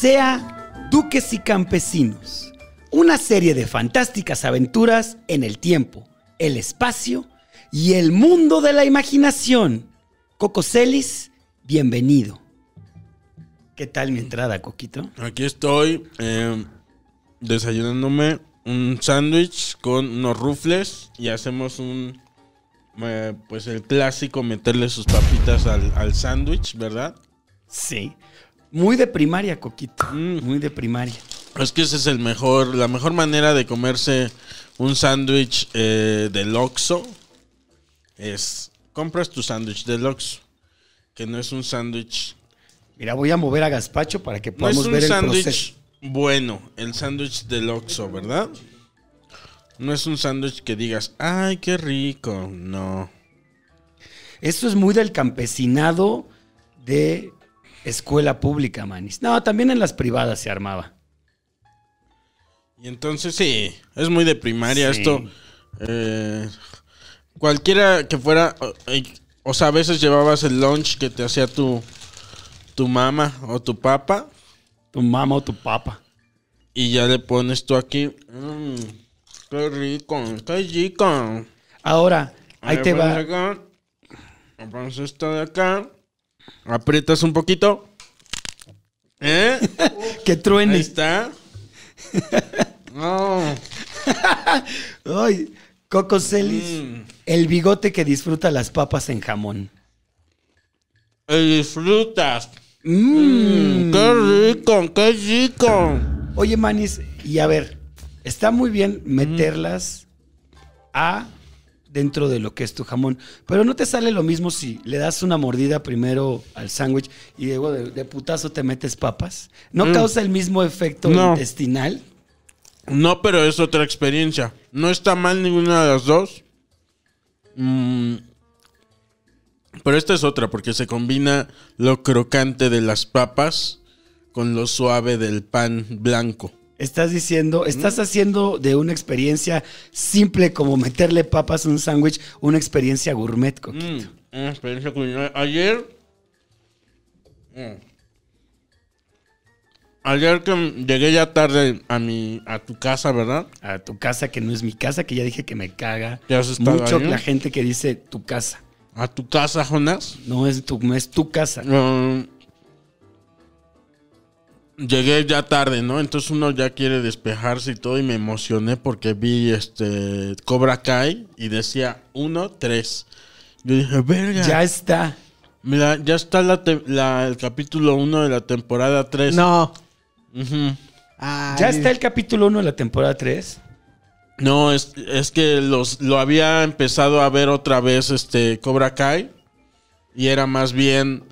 Odisea, Duques y Campesinos. Una serie de fantásticas aventuras en el tiempo, el espacio y el mundo de la imaginación. Coco Celis, bienvenido. ¿Qué tal mi entrada, Coquito? Aquí estoy eh, desayunándome un sándwich con unos rufles y hacemos un, eh, pues el clásico, meterle sus papitas al, al sándwich, ¿verdad? Sí. Muy de primaria, Coquito. Mm. Muy de primaria. Es que esa es el mejor, la mejor manera de comerse un sándwich eh, del Oxxo es compras tu sándwich del Oxxo, que no es un sándwich, Mira, voy a mover a Gaspacho para que no es podamos un ver el sándwich proceso. bueno, el sándwich del Oxxo, ¿verdad? No es un sándwich que digas, ay, qué rico, no. Esto es muy del campesinado de escuela pública, manis. No, también en las privadas se armaba. Y entonces sí, es muy de primaria Sí. esto. eh, cualquiera que fuera, o, eh, o sea, a veces llevabas el lunch que te hacía tu, tu mamá o tu papá Tu mamá o tu papá. y ya le pones tú aquí. "Mm, qué rico, qué rico. Ahora, ahí te va. acá, pones esto de acá, aprietas un poquito. ¿Eh? Que truene. Ahí está. No. Ay, Coco Celis. Mm. El bigote que disfruta las papas en jamón. Y disfrutas. Mm. Mm, qué rico, qué rico. Oye, Manis, y a ver, está muy bien meterlas a dentro de lo que es tu jamón, pero no te sale lo mismo si le das una mordida primero al sándwich y luego de, de putazo te metes papas. ¿No Mm. causa el mismo efecto No. intestinal? No, pero es otra experiencia. No está mal ninguna de las dos. Mm, pero esta es otra, porque se combina lo crocante de las papas con lo suave del pan blanco. Estás diciendo, estás haciendo de una experiencia simple como meterle papas a un sándwich una experiencia gourmet. Mm, una experiencia culinaria. Ayer. mm, Ayer que llegué ya tarde a mi a tu casa, ¿verdad? A tu casa, que no es mi casa, que ya dije que me caga ¿Ya has estado mucho ahí? la gente que dice tu casa. A tu casa, Jonas. No es tu, no es tu casa. Mm, llegué ya tarde, ¿no? Entonces uno ya quiere despejarse y todo y me emocioné porque vi este Cobra Kai y decía 1 3. Yo dije, "Verga." Ya está. Mira, ya está la te- la- el capítulo 1 de la temporada 3. No. Ya está el capítulo 1 de la temporada 3. No, es, es que los, lo había empezado a ver otra vez este Cobra Kai. Y era más bien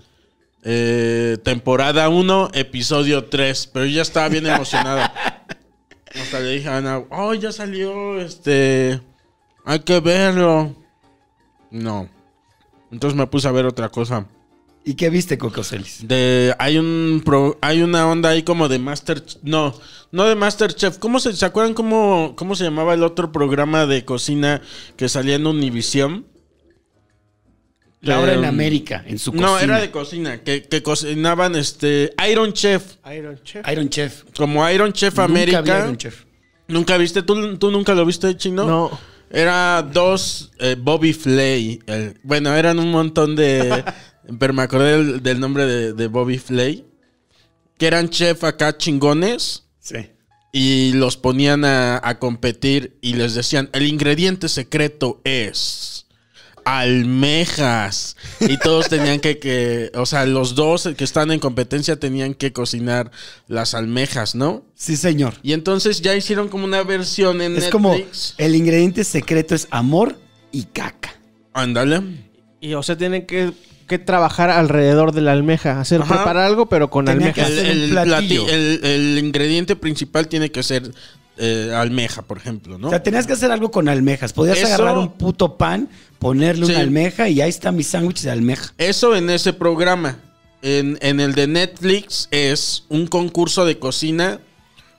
eh, temporada 1, episodio 3. Pero yo ya estaba bien emocionado. Hasta le dije a Ana, oh, ya salió, este... Hay que verlo. No. Entonces me puse a ver otra cosa. ¿Y qué viste, Coco Celis? De, hay un pro- hay una onda ahí como de Master no, no de Masterchef. ¿Cómo se, se acuerdan cómo, cómo se llamaba el otro programa de cocina que salía en Laura en Eh, América, en su cocina. No, era de cocina, que, que cocinaban este Iron Chef, Iron Chef. Iron Chef. como Iron Chef Nunca vi América. Iron Chef. ¿Nunca viste? ¿Tú, tú nunca lo viste, chino? No. Era dos eh, Bobby Flay. el- bueno, eran un montón de. pero me acordé del, del nombre de, de Bobby Flay. que eran chef acá chingones Sí. y los ponían a, a competir y les decían, el ingrediente secreto es almejas. Y todos tenían que, que, o sea, los dos que están en competencia tenían que cocinar las almejas, ¿no? Sí, señor. Y entonces ya hicieron como una versión en Es como el ingrediente secreto es amor y caca. Ándale. Y o sea, tienen que, que trabajar alrededor de la almeja. Hacer, Ajá. preparar algo, pero con Tenía que almeja. hacer un El, el platillo. el- el ingrediente principal tiene que ser eh, almeja, por ejemplo, ¿no? O sea, tenías que hacer algo con almejas. Podías Eso- agarrar un puto pan, ponerle Sí. una almeja y ahí está mi sándwich de almeja. Eso en ese programa. En, en el de Netflix es un concurso de cocina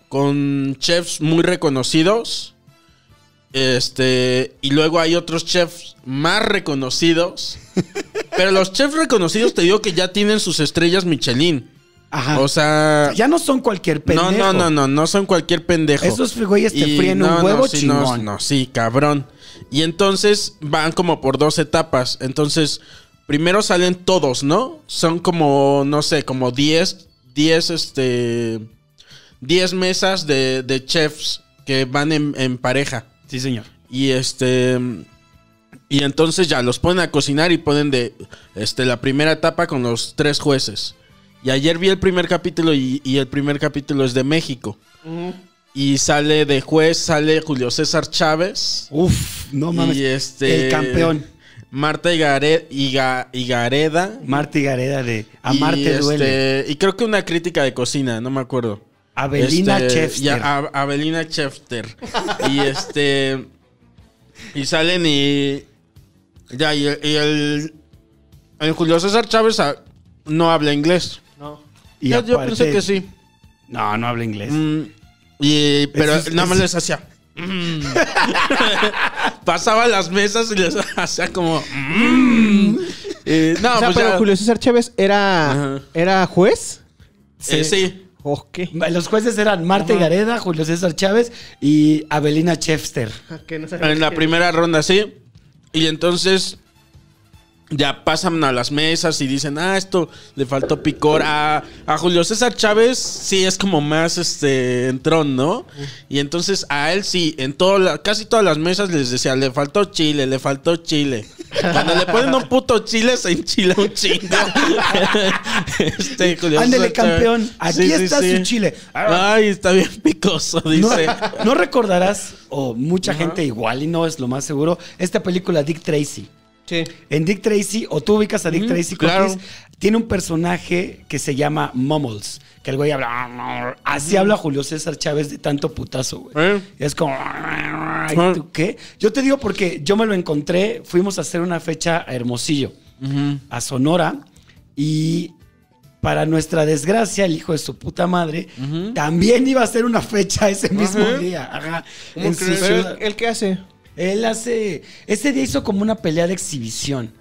con chefs muy reconocidos. Este. Y luego hay otros chefs más reconocidos. Pero los chefs reconocidos te digo que ya tienen sus estrellas Michelin. Ajá. O sea. ya no son cualquier pendejo. No, no, no, no, no son cualquier pendejo. Esos güeyes te fríen un huevo sí, chingón. No, no, sí, cabrón. Y entonces van como por dos etapas. Entonces, primero salen todos, ¿no? Son como, no sé, como 10, 10, este, 10 mesas de, de chefs que van en, en pareja. Sí, señor. Y este. Y entonces ya los ponen a cocinar y ponen de este, la primera etapa con los tres jueces. Y ayer vi el primer capítulo y, y el primer capítulo es de México. Y sale de juez, sale Julio César Chávez. Uf, no mames. Y este. El campeón. Marta Higare- Higa- Higareda. Marta Gareda de y, Amarte duele. este, y creo que una crítica de cocina, no me acuerdo. Abelina Este, Chefster. ya, A- Abelina Chefter. y este. Y salen y. Ya, y, y el. El Julio César Chávez ah, no habla inglés. No. Y yo, yo aparte- pensé que sí. No, no habla inglés. Mm, y, pero es- nada más les hacía. mm. Pasaba las mesas y les hacía como. mm. Eh, no, o sea, pues pero ya- Julio César Chávez era, Ajá. era juez. eh, sí. Ok. Los jueces eran Marta Gareda, Julio César Chávez y Abelina Chefster. En la primera ronda, sí. Y entonces ya pasan a las mesas y dicen, ah, esto le faltó picor. A, a Julio César Chávez sí es como más este entrón, ¿no? Y entonces a él sí, en todo la- casi todas las mesas les decía, le faltó chile, le faltó chile. Cuando le ponen un puto chile, se enchila un chingo. este, Julio Ándele, Chávez. campeón. Aquí está su chile. Ay, está bien picoso, dice. no recordarás, o mucha gente igual y no es lo más seguro, esta película Dick Tracy. Sí. En Dick Tracy, o tú ubicas a Dick Tracy, claro. Tiene un personaje que se llama Mumbles, que el güey habla. Así habla Julio César Chávez de tanto putazo, güey. ¿Eh? Es como. ¿y tú qué? Yo te digo porque yo me lo encontré, fuimos a hacer una fecha a Hermosillo, a Sonora, y para nuestra desgracia, el hijo de su puta madre también iba a hacer una fecha ese mismo día. Ajá, ¿Cómo en su crees? Pero, ciudad. ¿el qué hace? Él hace. Ese día hizo como una pelea de exhibición.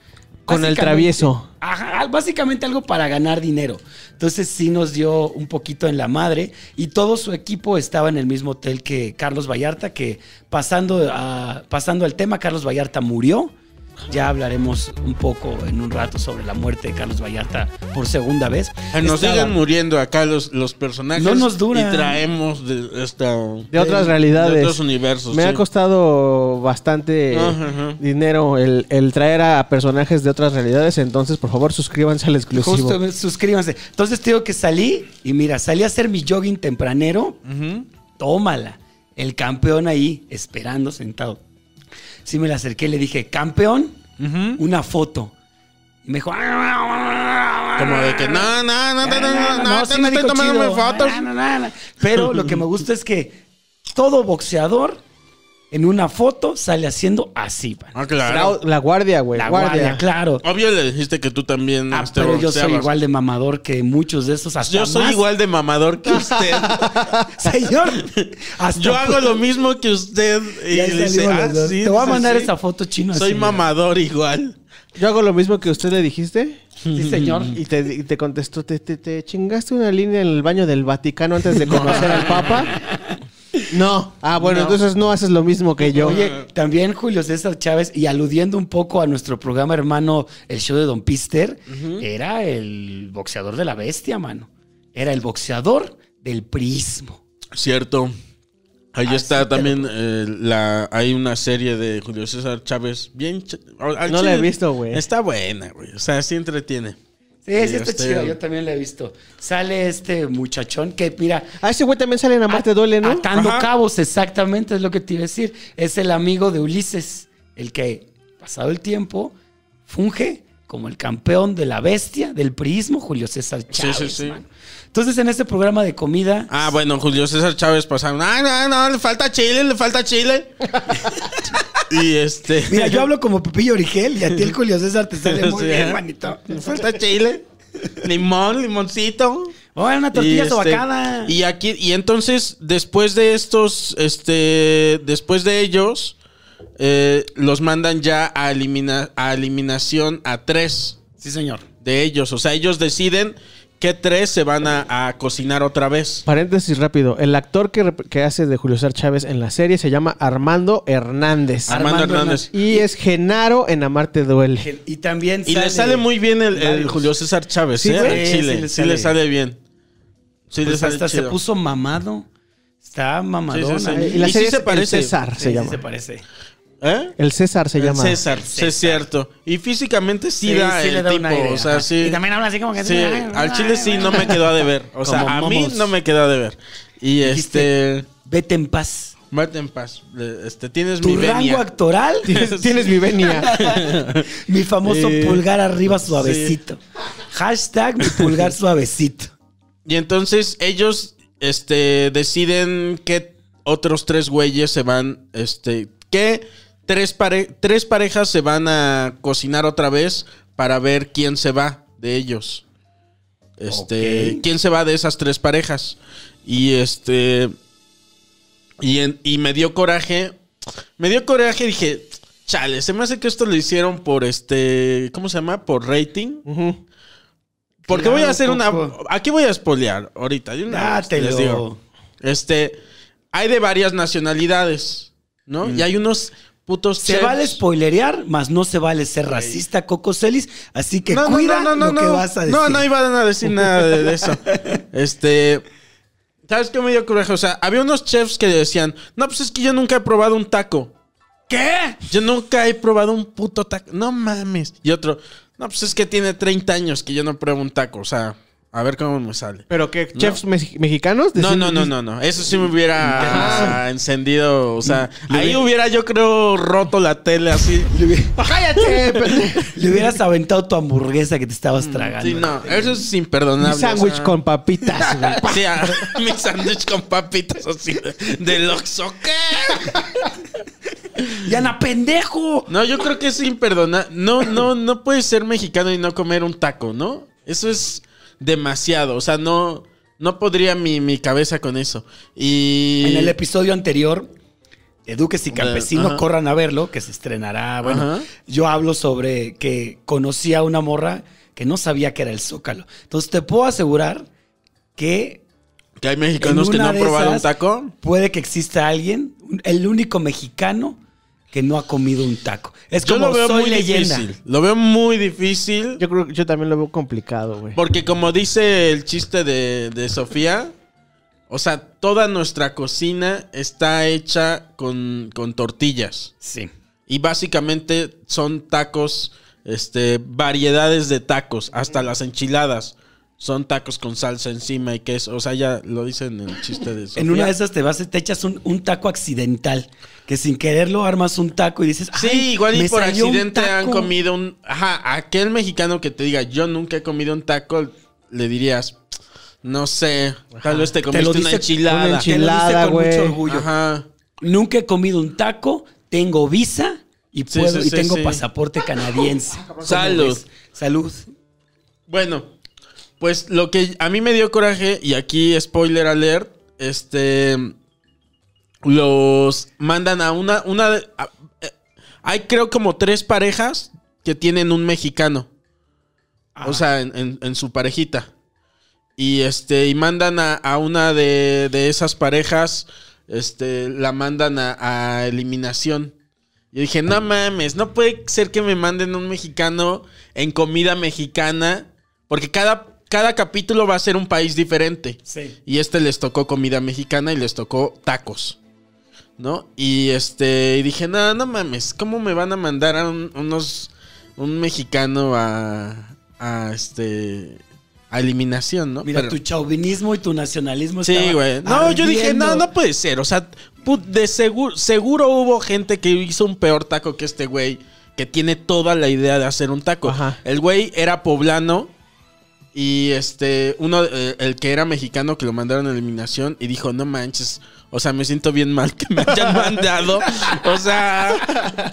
Con el travieso. Ajá, básicamente algo para ganar dinero. Entonces sí nos dio un poquito en la madre. Y todo su equipo estaba en el mismo hotel que Carlos Vallarta, que pasando, a, pasando al tema, Carlos Vallarta murió. Ya hablaremos un poco en un rato sobre la muerte de Carlos Vallarta por segunda vez. Eh, Nos Estaba- siguen muriendo acá los, los personajes. No nos duran. Y traemos de, esta, De otras de realidades. otros universos. Me sí. ha costado bastante dinero el, el traer a personajes de otras realidades. Entonces, por favor, suscríbanse al exclusivo. Justo, suscríbanse. Entonces te digo que salí y mira, salí a hacer mi jogging tempranero. Tómala. El campeón ahí, esperando, sentado. Sí me le acerqué y le dije, campeón, una foto. Y me dijo, Como de que no, no, no, no, no, no, no, sí no me estoy dijo tomándome chido. fotos. No, no, no, no. Pero lo que me gusta es que todo boxeador en una foto sale haciendo así, man. Ah, claro. La, la guardia, güey. La guardia. guardia, claro. Obvio le dijiste que tú también Ah, este, pero yo soy igual de mamador que muchos de esos. Hasta Yo soy más. igual de mamador que usted. Señor, hasta Yo hago lo mismo que usted. Y Ya le dice, ah, los dos. sí, Te voy a mandar sí. esa foto chino. Soy así, mira. mamador igual. Yo hago lo mismo que usted le dijiste. Sí, señor. Y te, y te contestó, ¿te, te, te chingaste una línea en el baño del Vaticano antes de conocer al Papa? No. Ah, bueno, No. entonces no haces lo mismo que yo. Oye, también Julio César Chávez, y aludiendo un poco a nuestro programa hermano, el show de Don Pister, era el boxeador de la bestia, mano. era el boxeador del prismo. Cierto. Ahí Así está también eh, la hay una serie de Julio César Chávez bien ch- No la he visto, güey. Está buena, güey. O sea, sí entretiene. Sí, sí, está este- chido, yo también lo he visto. Sale este muchachón que, mira, Ah, ese güey también sale en Amarte Duele, ¿no? atando Ajá. cabos, exactamente es lo que te iba a decir. Es el amigo de Ulises, el que, pasado el tiempo, funge como el campeón de la bestia del prismo, Julio César Chávez. sí, sí. mano. Entonces, en este programa de comida, Ah, bueno, Julio César Chávez pasaron. Ah, no, no, le falta chile, le falta chile. y este. mira, yo hablo como Pepillo Origel y a ti el Julio César te sale muy bien, manito. Le falta chile. Limón, limoncito. Oh, era una tortilla este, sobacada. y aquí, y entonces, después de estos, este, después de ellos, eh, los mandan ya a, elimina- a eliminación a tres Sí, señor. de ellos. O sea, ellos deciden qué tres se van a, a cocinar otra vez. Paréntesis rápido. El actor que, hace de Julio César Chávez en la serie se llama Armando Hernández. Armando, Armando Hernández. Y es Genaro en Amarte Duele. Y también Y le sale muy bien el. Julio César Chávez, Sí, ¿eh? güey. Sí, Chile. sí le Sí, le sale. bien. Sí, le Pues sale hasta se puso mamado. Está mamadona. Sí, sí, sí. Y la Y sí serie se parece. César Sí, se sí llama. se parece. ¿Eh? El César se El llama. César, sí, es cierto. Y físicamente sí, Sí, da sí el le da un tipo, o sea, sí. Y también habla así como que... Sí, al chile sí no me quedó a deber. O sea, Como a mí momos. no me quedó a deber. Y Dijiste, este. Vete en paz. Mate en paz. Este, tienes Tu mi rango venia. actoral, Tienes, tienes mi venia. mi famoso Eh, pulgar arriba suavecito. Hashtag mi pulgar suavecito. Y entonces ellos este, deciden que otros tres güeyes se van. Este. Que tres, pare- tres parejas se van a cocinar otra vez para ver quién se va de ellos. Este. ¿Quién se va de esas tres parejas? Y este. Y, en- y me dio coraje. Me dio coraje y dije. Chale, se me hace que esto lo hicieron por este. ¿Cómo se llama? Por rating. Porque Claro, voy a hacer una. Aquí voy a spoilear ahorita. de una vez, les digo. Este. Hay de varias nacionalidades, ¿no? Y hay unos putos. Se chefs. vale spoilerear, mas no se vale ser racista, Coco Celis. Así que No, no, cuida no, no, lo no, que no. vas a decir. No, no iban a decir nada de, de eso. Este. ¿Sabes qué me dio coraje? O sea, había unos chefs que decían: No, pues es que yo nunca he probado un taco. ¿Qué? Yo nunca he probado un puto taco. No mames. Y otro: No, pues es que tiene 30 años que yo no pruebo un taco. O sea, a ver cómo me sale. ¿Pero qué? ¿Chefs mexi- mexicanos? No, no, no, no, no. Eso sí me hubiera ah, encendido. O sea, Le ahí hubiera- hubiera yo creo roto la tele así. ¡Cállate! pendejo! Le hubieras aventado tu hamburguesa que te estabas tragando. Sí, no, eso es imperdonable. Mi o sea, sándwich con papitas, güey. Sí, ah, mi sándwich con papitas así de. ¿Qué? ¡Yana, pendejo! No, yo creo que es imperdonable. No, no, no puedes ser mexicano y no comer un taco, ¿no? Eso es demasiado. O sea, no, no podría mi, mi cabeza con eso. Y. En el episodio anterior, de Duques y Campesino, Ajá. corran a verlo, que se estrenará. Bueno, yo hablo sobre que conocí a una morra que no sabía que era el Zócalo. Entonces te puedo asegurar que Que hay mexicanos que no han probado un taco. puede que exista alguien, el único mexicano que no ha comido un taco. Es Yo como lo veo soy muy leyenda. difícil. Lo veo muy difícil. Yo creo que yo también lo veo complicado, güey. Porque como dice el chiste de, de Sofía, o sea, toda nuestra cocina está hecha con, con tortillas. Sí. Y básicamente son tacos, este, variedades de tacos, hasta las enchiladas. Son tacos con salsa encima y queso. O sea, ya lo dicen en el chiste de Sofía. En una de esas te vas, te echas un, un taco accidental. Que sin quererlo armas un taco y dices, Sí, "Ay, igual y me por accidente han taco". comido un... Ajá, aquel mexicano que te diga, yo nunca he comido un taco, le dirías, no sé, tal vez te Te lo comiste una enchilada. una Te lo dice Enchilada, con mucho orgullo. Ajá. Nunca he comido un taco, tengo visa y, puedo, sí, y sí, tengo sí. pasaporte canadiense. ¿Cómo Salud. Salud. Bueno, pues lo que a mí me dio coraje, y aquí spoiler alert, este. Los mandan a una. una de- a- eh, hay creo como tres parejas que tienen un mexicano. O sea, en, en- en su parejita. Y este. Y mandan a, a una de, de esas parejas. Este. La mandan a, a eliminación. Yo dije, no mames, no puede ser que me manden un mexicano en comida mexicana. Porque cada, cada capítulo va a ser un país diferente. Sí. Y este les tocó comida mexicana y les tocó tacos. ¿No? Y este, dije, no, no mames, ¿cómo me van a mandar a un- unos, un mexicano a, a este, a eliminación, ¿no? Mira, Pero- tu chauvinismo y tu nacionalismo Sí, güey. No, yo dije, no, no puede ser. O sea, de seguro, seguro hubo gente que hizo un peor taco que este güey, que tiene toda la idea de hacer un taco. Ajá. El güey era poblano y este, uno, eh, el que era mexicano que lo mandaron a eliminación y dijo, no manches. O sea, me siento bien mal que me hayan mandado. O sea,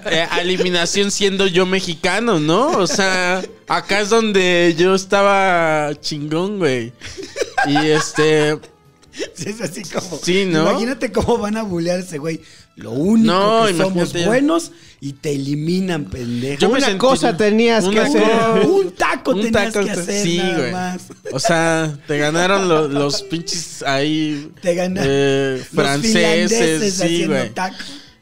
eh, a eliminación siendo yo mexicano, ¿no? O sea, acá es donde yo estaba chingón, güey. Y este, Sí, es así como. Sí, ¿no? Imagínate cómo van a ese güey. Lo único No, que somos buenos y te eliminan, pendejo. Yo Una cosa tenías que hacer. co- Un taco un tenías taco que hacer sí, nada güey. más. O sea, te ganaron lo- los pinches ahí Te ganaron eh, franceses, sí, güey. taco.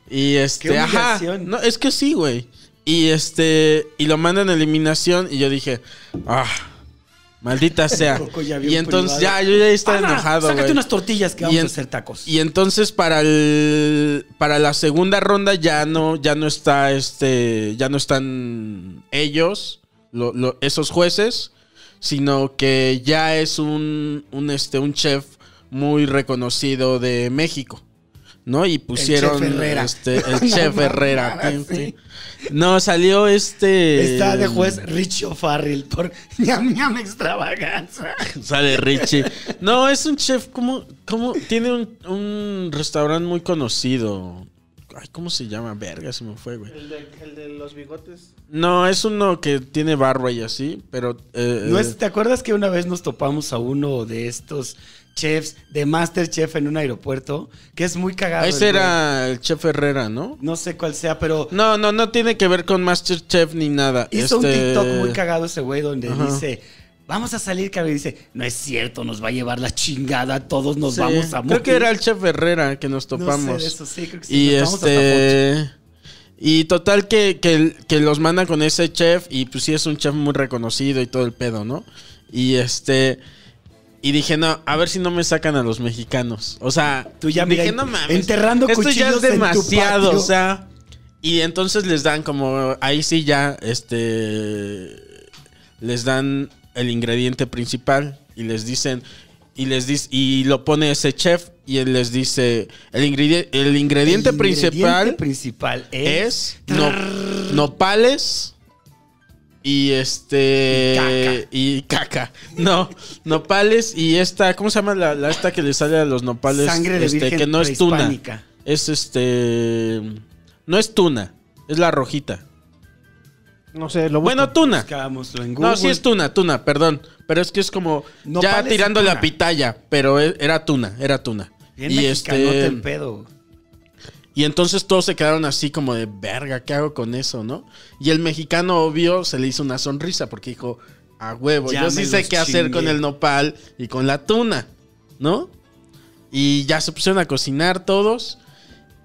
Y este, ajá. No, es que sí, güey. Y este, y lo mandan a eliminación y yo dije, ah, maldita sea. Y entonces privado. ya yo ya estaba Ana, enojado, Sácate unas tortillas que vamos en- a hacer tacos. Y entonces para el para la segunda ronda ya no ya no está este ya no están ellos lo- lo- esos jueces sino que ya es un un este un chef muy reconocido de México. ¿No? Y pusieron chef Herrera. este el No chef Herrera. sí. No, salió este Está de juez Rich O'Farrill por ñam ñam extravaganza. Sale Richie. No, es un chef como, como tiene un, un restaurante muy conocido. Ay, ¿cómo se llama? Verga, se me fue, güey. El de, los bigotes. No, es uno que tiene barba y así, pero... eh, ¿No es- ¿Te acuerdas que una vez nos topamos a uno de estos chefs de Masterchef en un aeropuerto? Que es muy cagado. ese el güey. era el chef Herrera, ¿no? No sé cuál sea, pero No, no, no tiene que ver con Masterchef ni nada. hizo un Este, TikTok muy cagado ese güey donde Ajá. dice... Vamos a salir, cabrón. Y dice, no es cierto, nos va a llevar la chingada, todos nos sí, vamos a morir. Creo que era el chef Herrera que nos No sé topamos. de eso, sí, creo que sí, Y nos este. Y total que, que, que los mandan con ese chef. Y pues sí es un chef muy reconocido y todo el pedo, ¿no? Y este. Y dije, no, a ver si no me sacan a los mexicanos. O sea, Tú ya, dije, mira, no mames. enterrando esto ya es en tu demasiado. O sea. Y entonces les dan como. Ahí sí ya, este. Les dan el ingrediente principal. Y les dicen. Y les dice. Y lo pone ese chef. Y él les dice. El, ingredi- el ingrediente El principal ingrediente principal es... es no- nopales y este y caca. No, nopales y esta, ¿cómo se llama la, la esta que le sale a los nopales? Sangre de este, virgen que no es tuna. Es este no es tuna, es la rojita. No sé, lo busco. Bueno, tuna. En. No, sí es tuna, tuna, perdón, pero es que es como ya Nopales y tirándole tuna. a pitaya, pero e- era tuna, era tuna. Bien y este el pedo. Y entonces todos se quedaron así como de verga, ¿qué hago con eso, no? Y el mexicano, obvio, se le hizo una sonrisa porque dijo, a huevo, Ya yo sí sé qué hacer chingué". con el nopal y con la tuna, ¿no? Y ya se pusieron a cocinar todos.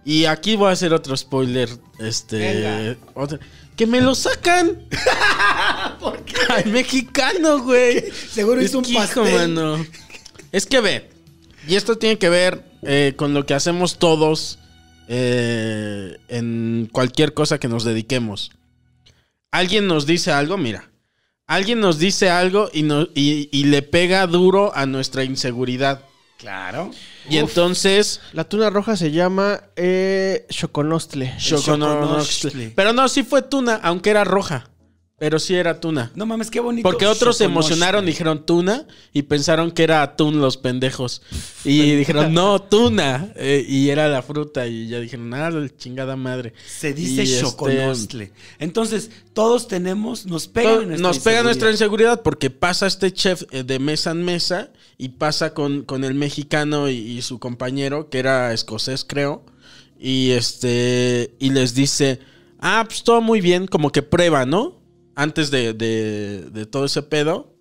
Y aquí voy a hacer otro spoiler. Este. Otro- que me lo sacan. ¿Por qué? Al mexicano, güey. Seguro Es hizo un que, hijo, mano. Es que ve, y esto tiene que ver eh, con lo que hacemos todos eh, en cualquier cosa que nos dediquemos. Alguien nos dice algo, mira. Alguien nos dice algo y, no- y- y le pega duro a nuestra inseguridad. Claro. Y entonces... La tuna roja se llama eh, Choconostle. Choconostle. Choconostle. Pero no, sí fue tuna, aunque era roja. Pero sí era tuna. No mames, qué bonito. Porque otros se emocionaron, dijeron tuna y pensaron que era atún los pendejos. Y dijeron, no, tuna. Eh, y era la fruta. Y ya dijeron, ah, la chingada madre. Se dice Y, este. Entonces, todos tenemos, nos pegan todo- en nuestra nos pega nuestra inseguridad. inseguridad porque pasa este chef eh, de mesa en mesa y pasa con, con el mexicano y, y su compañero, que era escocés, creo. Y este. Y les dice. Ah, pues todo muy bien. Como que prueba, ¿no? Antes de, de- de todo ese pedo.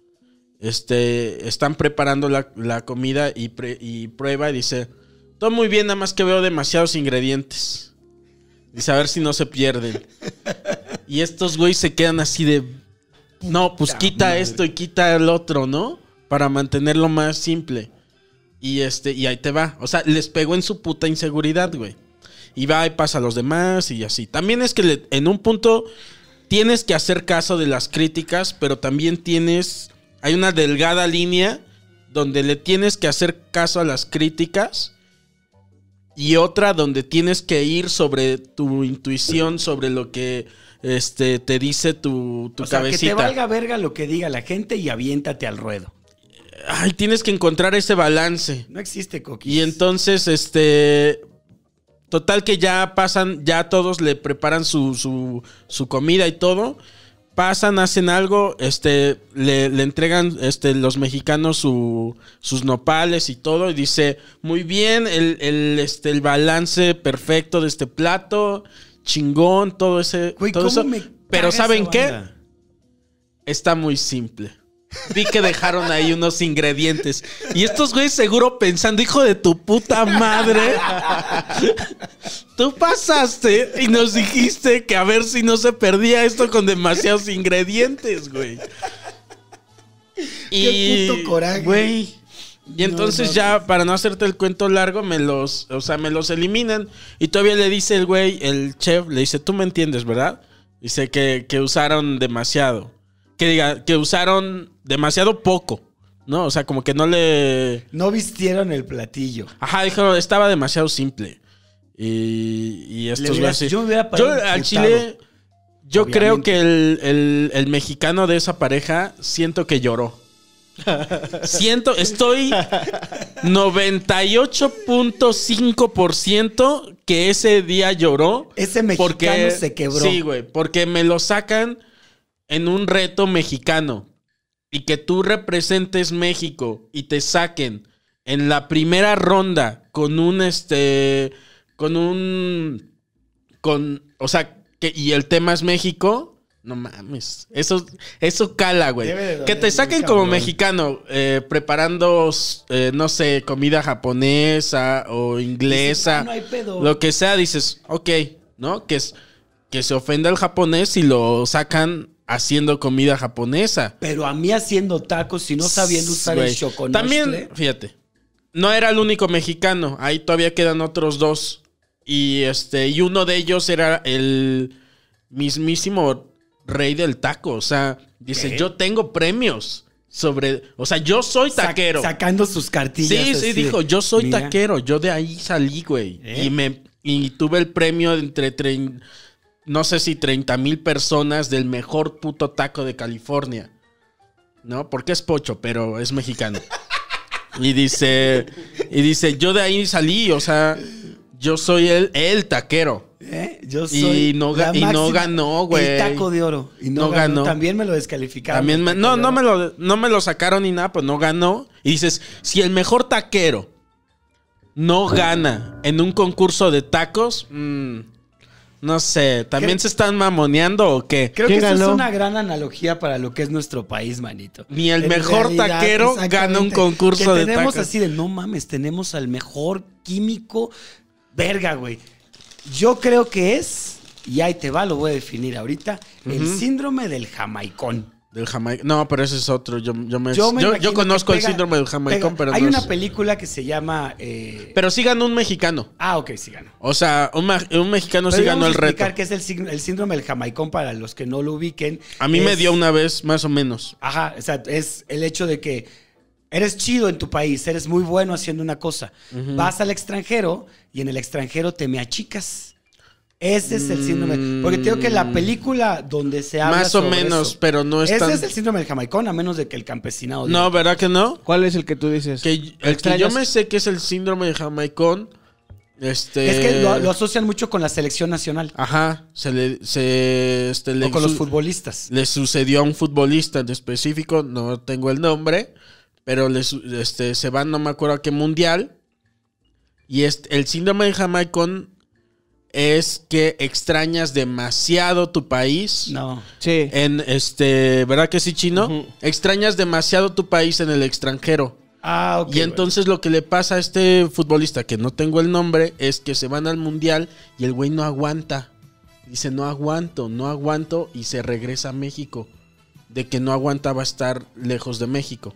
Este. Están preparando la, la comida y, pre- y prueba y dice. Todo muy bien, nada más que veo demasiados ingredientes. Dice, a ver si no se pierden. Y estos güeyes se quedan así de. No, pues Puta quita madre. esto y quita el otro, ¿no? para mantenerlo más simple. Y este, y ahí te va. O sea, les pegó en su puta inseguridad, güey. Y va y pasa a los demás y así. También es que le- en un punto tienes que hacer caso de las críticas, pero también tienes. Hay una delgada línea donde le tienes que hacer caso a las críticas. Y otra donde tienes que ir sobre tu intuición, sobre lo que este, te dice tu, tu o sea, que cabecita. te valga verga lo que diga la gente y aviéntate al ruedo. Ay, tienes que encontrar ese balance. No existe coquis. Y entonces, este. Total que ya pasan, ya todos le preparan su, su, su comida y todo. Pasan, hacen algo, este, le, le entregan este, los mexicanos su- sus nopales y todo. Y dice, muy bien, el, el, este, el balance perfecto de este plato, chingón, todo ese. Güey, todo ¿cómo eso. me Pero ¿saben qué? Está muy simple. Vi que dejaron ahí unos ingredientes. Y estos güeyes seguro pensando, hijo de tu puta madre. Tú pasaste y nos dijiste que a ver si no se perdía esto con demasiados ingredientes, güey. Qué puto coraje. Güey. Y entonces ya, para no hacerte el cuento largo, me los, o sea, me los eliminan. Y todavía le dice el güey, el chef, le dice, tú me entiendes, ¿verdad? Dice que, que usaron demasiado. Que diga, que usaron demasiado poco. ¿No? O sea, como que no le. No vistieron el platillo. Ajá, dijo, estaba demasiado simple. Y, y estos hubiera- güeyes. yo hubiera Yo al chile. Yo Obviamente. creo que el, el- el mexicano de esa pareja siento que lloró. Siento, estoy 98.5% que ese día lloró. Ese mexicano se quebró. Sí, güey, porque me lo sacan en un reto mexicano. Y que tú representes México y te saquen en la primera ronda con un este. con un. con. O sea, que, y el tema es México. No mames. Eso, eso cala, güey. De Que te saquen como mexicano eh, preparando, eh, no sé, comida japonesa o inglesa. "Ah, no hay pedo". Lo que sea, dices, ok, ¿no? Que, es, que se ofenda el japonés y lo sacan haciendo comida japonesa. Pero a mí haciendo tacos y no sabiendo usar el choconostle. También, fíjate, no era el único mexicano. Ahí todavía quedan otros dos. Y este, y uno de ellos era el mismísimo rey del taco. O sea, dice, ¿Qué? yo tengo premios sobre. O sea, yo soy taquero. sacando sus cartillas. Sí, sí, dijo, yo soy "Mira". taquero, yo de ahí salí, güey. ¿Eh? Y me y tuve el premio entre no sé si 30 mil personas del mejor puto taco de California. ¿No? Porque es pocho, pero es mexicano. y dice, y dice, yo de ahí salí, o sea, yo soy el, el taquero. ¿Eh? Yo Y soy no la ga- y no ganó, güey. El taco de oro. Y no, No ganó. ganó. También me lo descalificaron. También me- no, no me, lo, no me lo sacaron ni nada, pues no ganó. Y dices, si el mejor taquero no gana en un concurso de tacos, mm, no sé, ¿también ¿Qué? se están mamoneando o qué? Creo que ¿Quién eso es una gran analogía para lo que es nuestro país, manito. Ni el En mejor taquero gana un concurso que de tenemos tacos. así de, no mames, tenemos al mejor químico. Verga, güey. Yo creo que es, y ahí te va, lo voy a definir ahorita, el síndrome del jamaicón. Del Jamaica. No, pero ese es otro. Yo, yo, me, Yo, me yo, imagino yo conozco el síndrome del Jamaicón, pero Hay no una película que se llama... eh, Pero sí ganó un mexicano. Ah, ok, sí ganó. O sea, un, un mexicano Pero sí ganó el a explicar reto. qué es el, el síndrome del jamaicón para los que no lo ubiquen. A mí me dio una vez, más o menos. Ajá, o sea, es el hecho de que eres chido en tu país, eres muy bueno haciendo una cosa. Vas al extranjero y en el extranjero te me achicas. Ese es el síndrome. Porque te digo que la película donde se habla Mm. Más o sobre menos, eso, pero no es Ese tan- es el síndrome del jamaicón, a menos de que el campesinado... No. ¿verdad que no? ¿Cuál es el que tú dices? Que, el que yo ¿Extrañas? me sé que es el síndrome de Jamaicón. Este. Es que lo, lo asocian mucho con la selección nacional. Ajá. Se le. Se, este, le, o con los su- futbolistas. le sucedió a un futbolista en específico. No tengo el nombre. Pero le, su- este, se van, no me acuerdo a qué mundial. Y este, el síndrome de Jamaicón es que extrañas demasiado tu país. No. Sí. En este. ¿Verdad que sí, chino? Extrañas demasiado tu país en el extranjero. Ah, ok. Y entonces lo que le pasa a este futbolista, que no tengo el nombre, es que se van al mundial y el güey no aguanta. Dice, no aguanto, no aguanto y se regresa a México. De que no aguantaba estar lejos de México.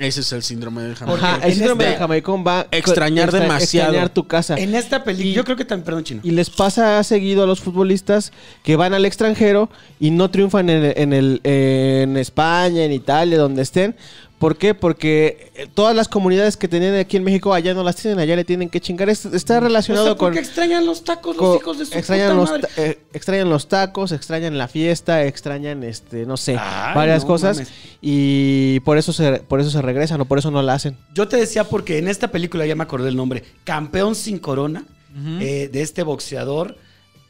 Ese es el síndrome del. Ajá, el síndrome este- del jamaicón va... Extrañar extra- demasiado. Extrañar tu casa. En esta película, yo creo que también, perdón, chino. Y les pasa seguido a los futbolistas que van al extranjero y no triunfan en, en el, en España, en Italia, donde estén. ¿Por qué? Porque eh, todas las comunidades que tenían aquí en México allá no las tienen, allá le tienen que chingar. Es- está relacionado O sea, con... porque extrañan los tacos con- los hijos de su extrañan, puta los, madre. eh, extrañan los tacos, extrañan la fiesta, extrañan este, no sé, Ay, varias no cosas mames. y por eso se por eso se regresan o por eso no la hacen. Yo te decía porque en esta película ya me acordé el nombre, Campeón sin corona, eh, de este boxeador,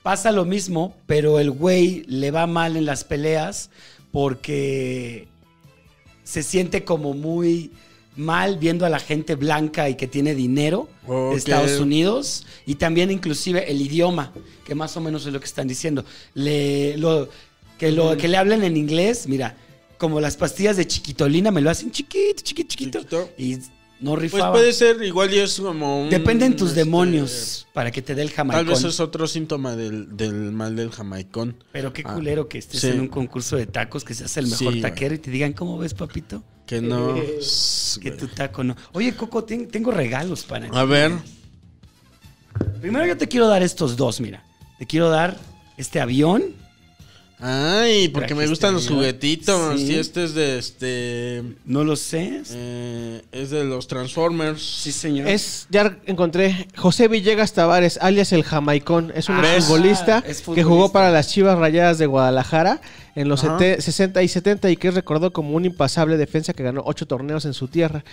pasa lo mismo, pero el güey le va mal en las peleas porque se siente como muy mal viendo a la gente blanca y que tiene dinero Ok. de Estados Unidos y también inclusive el idioma, que más o menos es lo que están diciendo. Le, lo, que, lo, que le hablen en inglés, mira, como las pastillas de chiquitolina me lo hacen chiquito, chiquito, chiquito. Chiquito. Y no Pues rifaba. puede ser, igual y es como un... Dependen tus este, demonios para que te dé el Tal jamaicón. vez es otro síntoma del, del mal del jamaicón. Pero qué Ah, culero que estés sí. en un concurso de tacos que seas el mejor taquero y te digan, ¿cómo ves, papito? Que no... Que tu taco no. Oye, Coco, ten- tengo regalos para ti. A ver. Primero yo te quiero dar estos dos, mira. Te quiero dar este avión. Ay, porque me Trajiste gustan los juguetitos. Sí. Y este es de este... No lo sé. eh, es de los Transformers. Sí, señor. Es, ya encontré, José Villegas Tavares, alias el Jamaicón. Es un Ah, futbolista, es que jugó para las Chivas Rayadas de Guadalajara en los Ajá. sete- 60 y 70 y que es recordado como un impasable defensa que ganó ocho torneos en su tierra.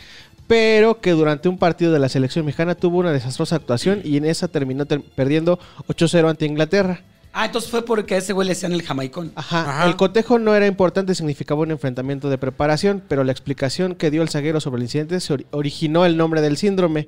Pero que durante un partido de la selección mexicana tuvo una desastrosa actuación y en esa terminó ter- perdiendo 8-0 ante Inglaterra. Ah, entonces fue porque a ese güey le decían el jamaicón. Ajá. Ajá. El cotejo no era importante, significaba un enfrentamiento de preparación, pero la explicación que dio el zaguero sobre el incidente se ori- originó el nombre del síndrome.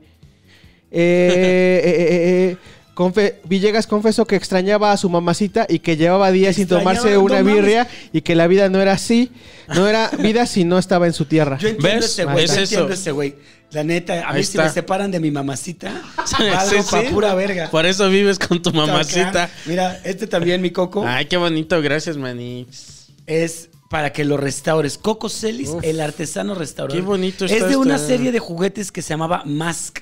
Eh, eh, eh, eh, confe- Villegas confesó que extrañaba a su mamacita y que llevaba días sin tomarse una mames. birria y que la vida no era así, no era vida si no estaba en su tierra. Yo entiendo ¿Ves? ese güey, Es yo eso. entiendo ese güey. La neta, a Ahí mí si me separan de mi mamacita, Sí, algo sí, pa' sí. pura verga. Por eso vives con tu mamacita. Acá, Mira, este también, mi coco, Ay, qué bonito. Gracias, manix. es para que lo restaures. Coco Celis, Uf. el artesano restaurador. Qué bonito Es de una esta- serie de juguetes que se llamaba Mask.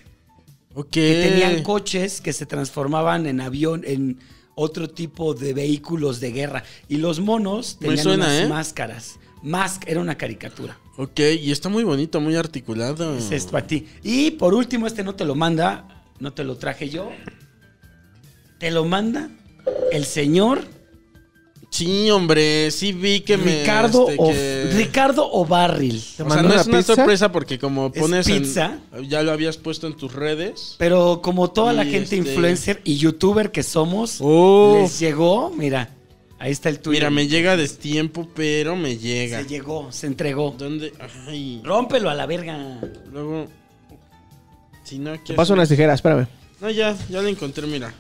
Ok. Que tenían coches que se transformaban en avión, en otro tipo de vehículos de guerra. Y los monos tenían suena, unas ¿eh? máscaras. Mask era una caricatura. Ok, y está muy bonito, muy articulado. Es esto a ti. Y por último, este no te lo manda, no te lo traje yo. Te lo manda el señor Sí, hombre, sí vi que me... Ricardo, este, o, que- Ricardo O'Barril. ¿Te O sea, mandó no una es una pizza? sorpresa porque como Es pones en- pizza. Ya lo habías puesto en tus redes. Pero como toda la gente este- influencer y youtuber que somos, les llegó, mira, ahí está el tuyo. Mira, me llega a destiempo, pero me llega. Se llegó, se entregó. ¿Dónde? Ay. Rómpelo a la verga. Luego... Si no. Te paso unas tijeras, espérame. No, ya, ya lo encontré, mira.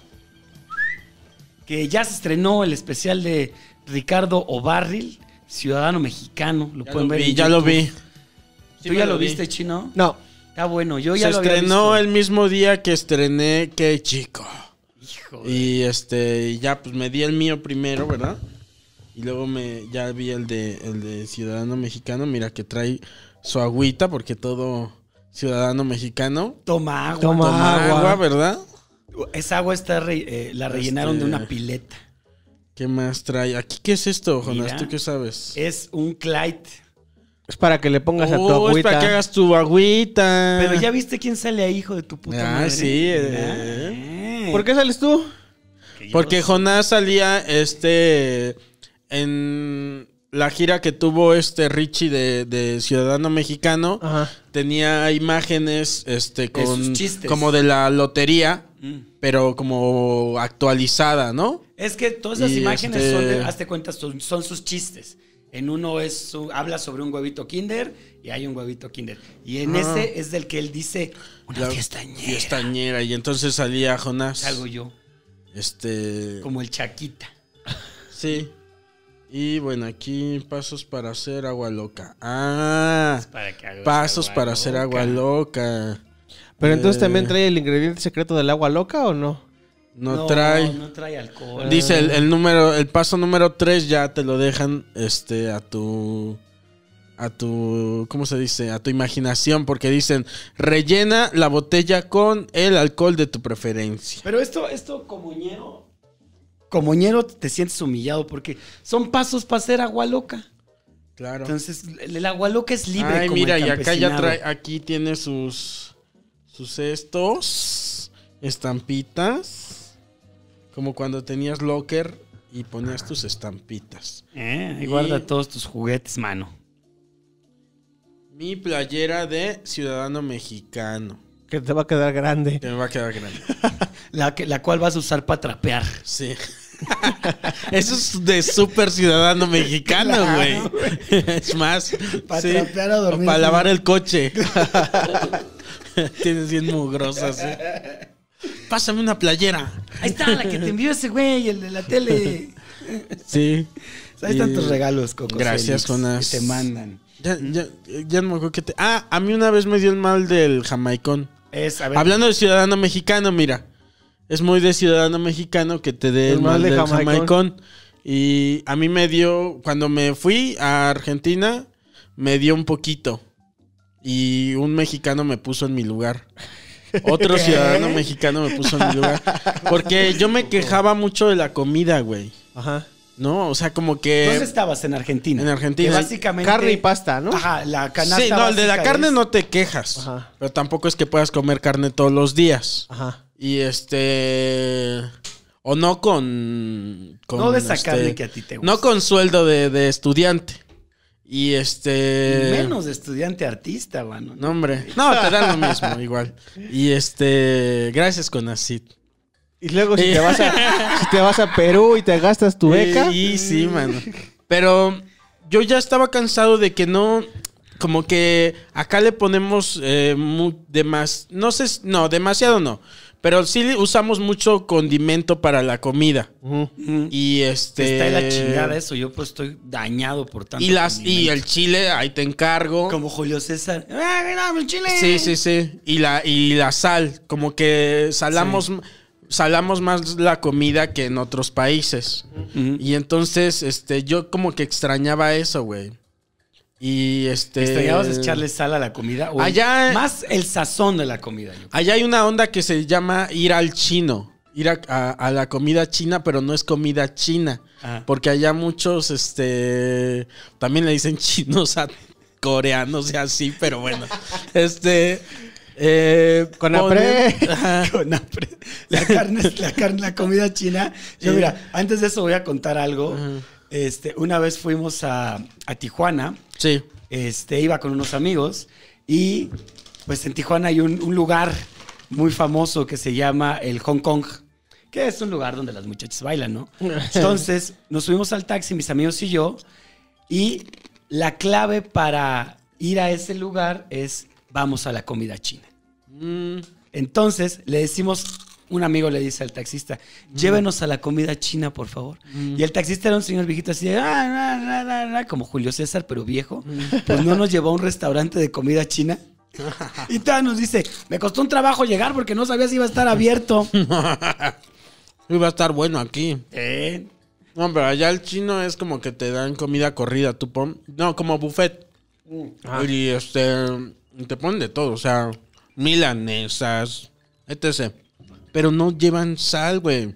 Que ya se estrenó el especial de Ricardo O'Barril, ciudadano mexicano. Lo Ya pueden lo ver. vi, en ya lo vi. Sí ¿Tú ya lo vi. viste, chino? No, Está bueno, yo Se ya lo había estrenó visto. el mismo día que estrené Qué chico. Hijo Y este, ya pues me di el mío primero, ¿verdad? Y luego me ya vi el de el de Ciudadano Mexicano, mira que trae su agüita porque todo ciudadano mexicano Toma agua. Toma toma agua. agua, ¿verdad? Esa agua está re- eh, la rellenaron Este- de una pileta. ¿Qué más trae? Aquí qué es esto, Jonas? Mira. ¿Tú qué sabes? Es un Clyde. Es para que le pongas a tu Oh, es para que agüita. hagas tu agüita. Pero ya viste quién sale ahí, hijo de tu puta Ah, madre. sí, eh. ¿Por qué sales tú? Porque. Jonás salía este en la gira que tuvo este Richie de, de Ciudadano Mexicano. Ajá. Tenía imágenes este con como de la lotería, Mm. pero como actualizada, ¿no? Es que todas esas Y imágenes este- son, de, hazte cuenta, son, son sus chistes. En uno es su- habla sobre un huevito kinder y hay un huevito kinder. Y en Ah. ese es del que él dice una La fiestañera. fiestañera y entonces salía Jonás. Salgo yo, Este como el chaquita. sí. Y bueno, aquí pasos para hacer agua loca. Ah, Para que hagas pasos agua para hacer agua loca. Pero entonces Eh. también trae el ingrediente secreto del agua loca o no? No, trae. No trae alcohol. Dice el, el número, el paso número 3 ya te lo dejan este a tu a tu, ¿cómo se dice? A tu imaginación, porque dicen, rellena la botella con el alcohol de tu preferencia. Pero esto, esto como ñero, como ñero te sientes humillado porque son pasos para hacer agua loca. Claro. Entonces, el, el agua loca es libre. Ay, como mira, el y acá ya trae, aquí tiene sus, sus estos, estampitas, como cuando tenías locker y ponías tus estampitas. Eh, y guarda Y- todos tus juguetes, mano. Mi playera de ciudadano mexicano, Que te va a quedar grande. que me va a quedar grande. La, que, la cual vas a usar para trapear. Sí. Eso es de súper ciudadano mexicano, güey. Es más, Pa' sí, trapear a dormir. Para lavar el coche. Tienes bien mugrosa, sí. Pásame una playera. Ahí está, la que te envió ese güey, el de la tele. Sí. Ahí están tus regalos, Coco. Gracias, Félix, Jonas. Que te mandan. Ya, ya, ya no me acuerdo que te. Ah, a mí una vez me dio el mal del jamaicón. Es, a ver, Hablando de ciudadano mexicano, mira. Es muy de ciudadano mexicano que te dé el, mal, del jamaicón. Y a mí me dio, cuando me fui a Argentina, me dio un poquito. Y un mexicano me puso en mi lugar. Otro ciudadano mexicano me puso en mi lugar. Porque yo me quejaba mucho de la comida, güey. Ajá. ¿No? O sea, como que... ¿dónde estabas? En Argentina. En Argentina. Que básicamente. Carne y pasta, ¿no? Ajá, la canasta. Sí, no, el de la carne es- no te quejas. Ajá. Pero tampoco es que puedas comer carne todos los días. Ajá. Y este. O no con. con, No de esa este, carne que a ti te gusta. No con sueldo de, de estudiante. Y este. Menos de estudiante artista, mano. No, hombre. No, te dan lo mismo, igual. Y este. Gracias, Conacid. Y luego si te vas a, si te vas a Perú y te gastas tu beca. Y sí, mano. Pero yo ya estaba cansado de que no. Como que acá le ponemos eh, mu- demas, no sé, no, demasiado no. Pero sí usamos mucho condimento para la comida. Y este. Está de la chingada eso. Yo pues estoy dañado por tanto. Y las y el chile, ahí te encargo. Como Julio César. ¡Ah, mira, el chile! Sí, sí, sí. Y la, y la sal, como que salamos, salamos más la comida que en otros países. Y entonces, este, yo como que extrañaba eso, güey. Y este. ¿Extrañabas echarle sal a la comida? O Allá- Más el sazón de la comida. yo. Allá hay una onda que se llama ir al chino. Ir a, a- a la comida china, pero no es comida china. Ah. Porque allá muchos, este. También le dicen chinos a coreanos y así, pero bueno. este. eh, Con apre. Ajá. Con hambre. La carne, la carne, la comida china. Yo, Sí. mira, antes de eso voy a contar algo. Este, una vez fuimos a, a Tijuana. Sí. Este, iba con unos amigos y pues en Tijuana hay un, un lugar muy famoso que se llama el Hong Kong, que es un lugar donde las muchachas bailan, ¿no? Entonces nos subimos al taxi, mis amigos y yo, y la clave para ir a ese lugar es vamos a la comida china. Mm, Entonces le decimos, un amigo le dice al taxista, llévenos a la comida china, por favor. Y el taxista era un señor viejito así de, "Ah, na, na, na, na", como Julio César, pero viejo. Pues no nos llevó a un restaurante de comida china. Y todavía nos dice, me costó un trabajo llegar porque no sabía si iba a estar abierto. iba a estar bueno aquí. Eh, No, pero allá el chino es como que te dan comida corrida, tú pon. No, como buffet. Y este. Te ponen de todo, o sea, milanesas, etc. Pero no llevan sal, güey.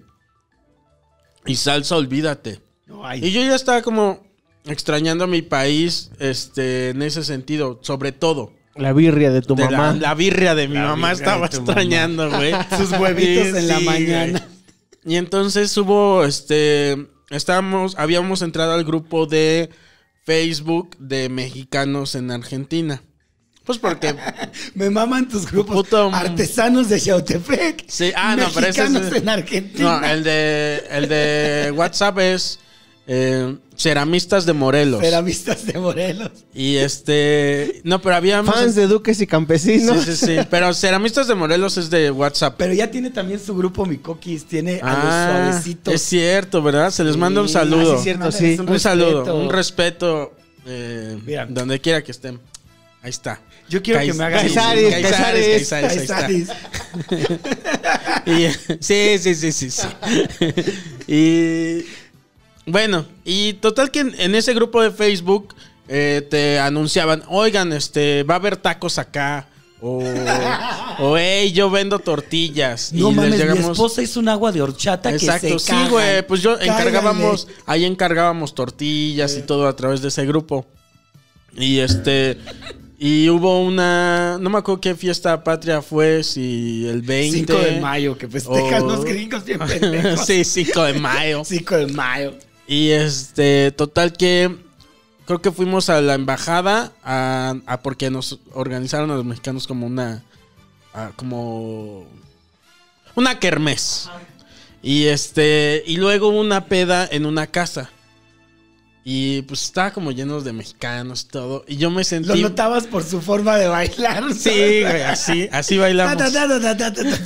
Y salsa, olvídate. no hay. Y yo ya estaba como extrañando a mi país, este, en ese sentido, sobre todo. La birria de tu De mamá. la birria de mi La mamá estaba extrañando, güey. Sus huevitos Sí, en la sí, mañana. Y entonces hubo, este, estábamos, habíamos entrado al grupo de Facebook de mexicanos en Argentina. Pues porque, Me maman tus grupos Puto- artesanos de Yautepec. Sí, ah, no, pero ese es- Mexicanos en Argentina. no, el de, el de WhatsApp es eh, Ceramistas de Morelos. Ceramistas de Morelos. Y este, no, pero había Fans de duques y campesinos. Sí, sí, sí. Pero Ceramistas de Morelos es de WhatsApp. Pero ya tiene también su grupo Mi Coquis, tiene a Ah, los suavecitos. Es cierto, ¿verdad? Se les manda un saludo. ah, sí, cierto, mándales sí. Un, saludo, un respeto. eh, Mira. donde quiera que estén. Ahí está. Yo quiero que me hagan Caizares, Caizares, Caizares. Caizares, ahí está. Y- sí, sí, sí, sí, sí. y bueno, y total que en, en ese grupo de Facebook eh, te anunciaban, oigan, este, va a haber tacos acá. O, o hey, yo vendo tortillas. No y mames, les mi llegamos. esposa hizo un agua de horchata Exacto, que se sí, güey. Pues yo encargábamos, ahí encargábamos tortillas y todo a través de ese grupo. Y este. Y hubo una. No me acuerdo qué fiesta patria fue, si el 20. 5 de mayo, que festejan o- los gringos bien pendejos. sí, 5 de mayo. 5 de mayo. Y este, total que creo que fuimos a la embajada a, a- porque nos organizaron a los mexicanos como una a- como una kermés. Y este, y luego una peda en una casa. Y pues estaba como llenos de mexicanos y todo. Y yo me Lo sentí. notabas por su forma de bailar. Sí, güey, así, así bailamos.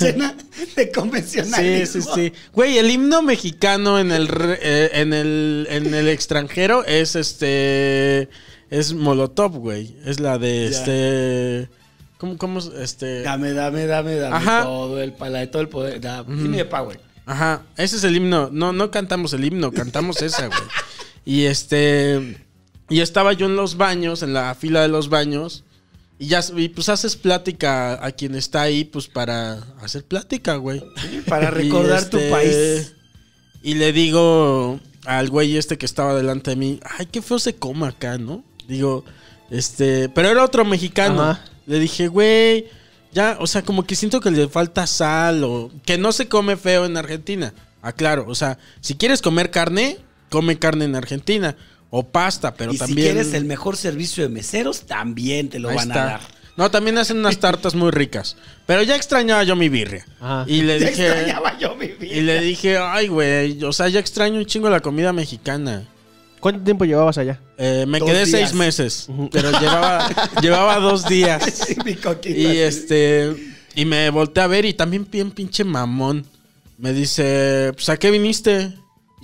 Llena de Sí, convencionalismo. sí, sí. Güey, el himno mexicano en el, eh, en el en el extranjero es este es Molotov, güey. Es la de este ¿Cómo cómo es? este Dame, dame, dame, dame Ajá. todo el pala, todo el poder. Da, Give me the power. Ajá, ese es el himno. No no cantamos el himno, cantamos esa, güey. Y este y estaba yo en los baños, en la fila de los baños. Y ya, y pues haces plática a quien está ahí, pues para hacer plática, güey. Para recordar tu este, país. Y le digo al güey este que estaba delante de mí, ay, qué feo se come acá, ¿no? Digo, este, pero era otro mexicano. Ajá. Le dije, güey, ya, o sea, como que siento que le falta sal o que no se come feo en Argentina. Aclaro, o sea, si quieres comer carne, come carne en Argentina o pasta, pero y también si quieres el mejor servicio de meseros, también te lo Ahí van está. a dar. No, también hacen unas tartas muy ricas. Pero ya extrañaba yo mi birria. Ajá. Y le Ya dije. extrañaba yo mi vida. Y le dije, ay, güey, o sea, ya extraño un chingo la comida mexicana. ¿Cuánto tiempo llevabas allá? Eh, me Dos quedé días. seis meses, pero llevaba, llevaba dos días. Sí, mi coquita, Y sí. este, y me volteé a ver y también bien pinche mamón. Me dice, pues, ¿a qué viniste?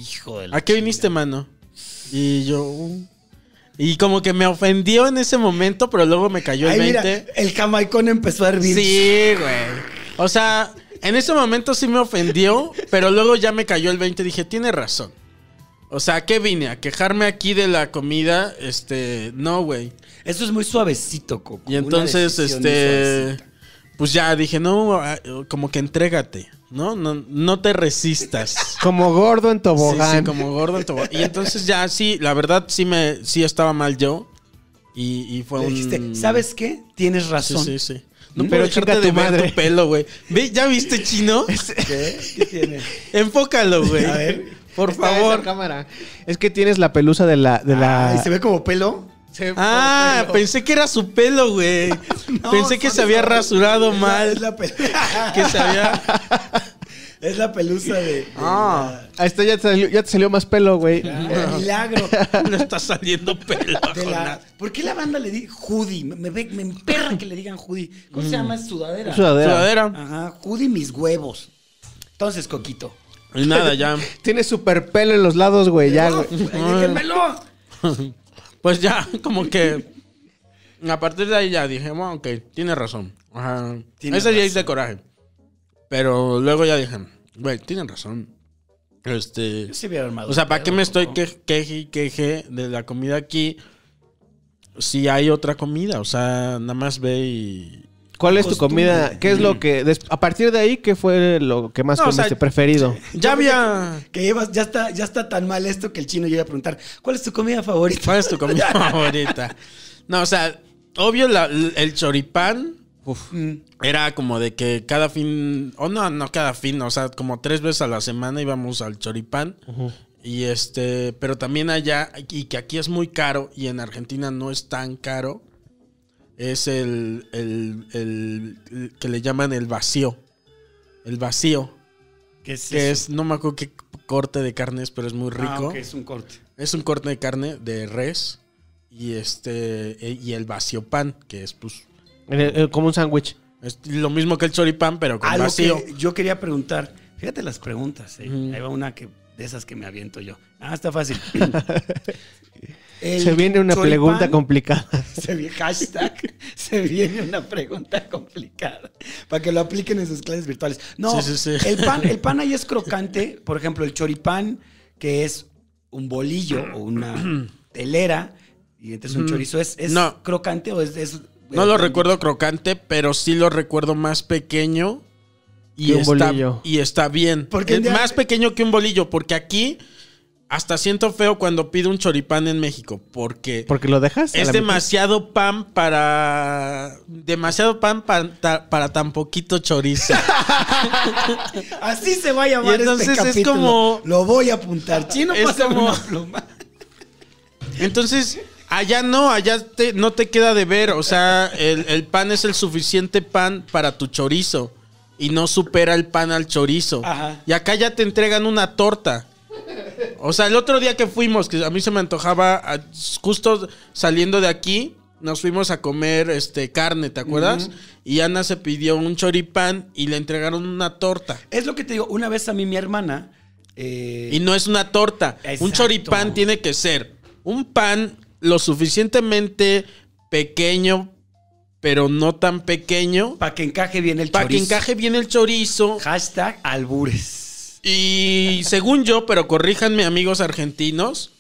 Hijo de la ¿A qué viniste, mano? Y yo, "Uh". y como que me ofendió en ese momento, pero luego me cayó el Ay, 20. mira, el jamaicón empezó a hervir. Sí, güey. O sea, en ese momento sí me ofendió, pero luego ya me cayó el 20 y dije, tiene razón. O sea, ¿a ¿qué vine? ¿A quejarme aquí de la comida? Este, no, güey. Eso es muy suavecito, Coco. Y una entonces, decisión muy este, suavecita. pues ya dije, no, ah, como que entrégate, ¿no? No, no te resistas. Como gordo en Sí, tobogán. sí, como gordo en tobogán. Y entonces ya, sí, la verdad sí me, sí estaba mal yo. Y, y fue Le un... dijiste, ¿sabes qué? Tienes Sí, razón. sí, sí. No Pero dejarte de tu ver madre. tu pelo, güey. Ve, ¿Ya viste, chino? ¿Qué? ¿Qué tiene? Enfócalo, güey. A ver. Por Está esa favor. cámara. Es que tienes la pelusa de la. De la... Ay, ¿se ve como pelo? Ah, pensé que era su pelo, güey. No, pensé que se había rasurado es la- mal. Es la, Que se había. es la pelusa de, de Ah. Ahí está, ya te salió, ya te salió más pelo, güey. milagro. Le está saliendo pelo. la-. ¿Por qué la banda le di hoodie? Me, me, ve- me emperra que le digan hoodie. ¿Cómo se llama? Es sudadera. Sudadera. Sudadera. Ajá, hoodie mis huevos. Entonces, Coquito. Y nada, ya. Tienes super pelo en los lados, güey. Ya, ¡No! güey. Pues ya, como que. A partir de ahí ya dije, bueno, ok, tiene razón. Ajá. Tiene Ese día razón. hice coraje. Pero luego ya dije, güey, tienen razón. Este. Sí O sea, ¿para qué me estoy queje y queje de la comida aquí? Si hay otra comida, o sea, nada más ve y. ¿Cuál es tu comida? ¿Qué es lo que. des- a partir de ahí, qué fue lo que más No, o comiste sea, preferido? Ya había. Que llevas, ya está, ya está tan mal esto que el chino llega a preguntar, ¿cuál es tu comida favorita? ¿Cuál es tu comida favorita? No, o sea, obvio la- el choripán Mm. era como de que cada fin, o no, no cada fin, o sea, como tres veces a la semana íbamos al choripán. Y este, pero también allá, y que aquí es muy caro y en Argentina no es tan caro, es el, el- el- el que le llaman el vacío. El vacío, ¿Qué es que eso? es, no me acuerdo qué corte de carne es, pero es muy rico. Ah, ok, es un corte. Es un corte de carne de res y este e- y el vacío pan, que es pues eh, como un sándwich. es lo mismo que el choripán, pero con Algo vacío. que yo quería preguntar, fíjate las preguntas, eh. Ahí va una que, de esas que me aviento yo. Ah, está fácil. El Se viene una choripán- pregunta complicada. Se viene, hashtag, se viene una pregunta complicada. Para que lo apliquen en sus clases virtuales. No, Sí, sí, sí. El, pan, el pan ahí es crocante. Por ejemplo, el choripán, que es un bolillo o una telera, Y entonces un chorizo es, es No. crocante o es... es- No lo eh, recuerdo crocante, pero sí lo recuerdo más pequeño. Y, Que un está, bolillo. y está bien. Porque Es más pequeño que un bolillo, porque aquí hasta siento feo cuando pido un choripán en México, porque ¿Porque lo dejas? es mitad? demasiado pan para... Demasiado pan para, ta- para tan poquito chorizo. Así se va a llamar Y entonces este es capítulo. como- Lo voy a apuntar. Chino, Es como- una pluma. Entonces, allá no, allá te- no te queda de ver. O sea, el, el pan es el suficiente pan para tu chorizo. Y no supera el pan al chorizo. Ajá. Y acá ya te entregan una torta. O sea, el otro día que fuimos, que a mí se me antojaba, a- justo saliendo de aquí, nos fuimos a comer este carne, ¿te acuerdas? Y Ana se pidió un choripán y le entregaron una torta. Es lo que te digo. Una vez a mí mi hermana... eh, Y no es una torta. Exacto. Un choripán tiene que ser un pan lo suficientemente pequeño, pero no tan pequeño, para que encaje bien el para que chorizo. encaje bien el chorizo. Hashtag albures. Y según yo, pero corríjanme amigos argentinos,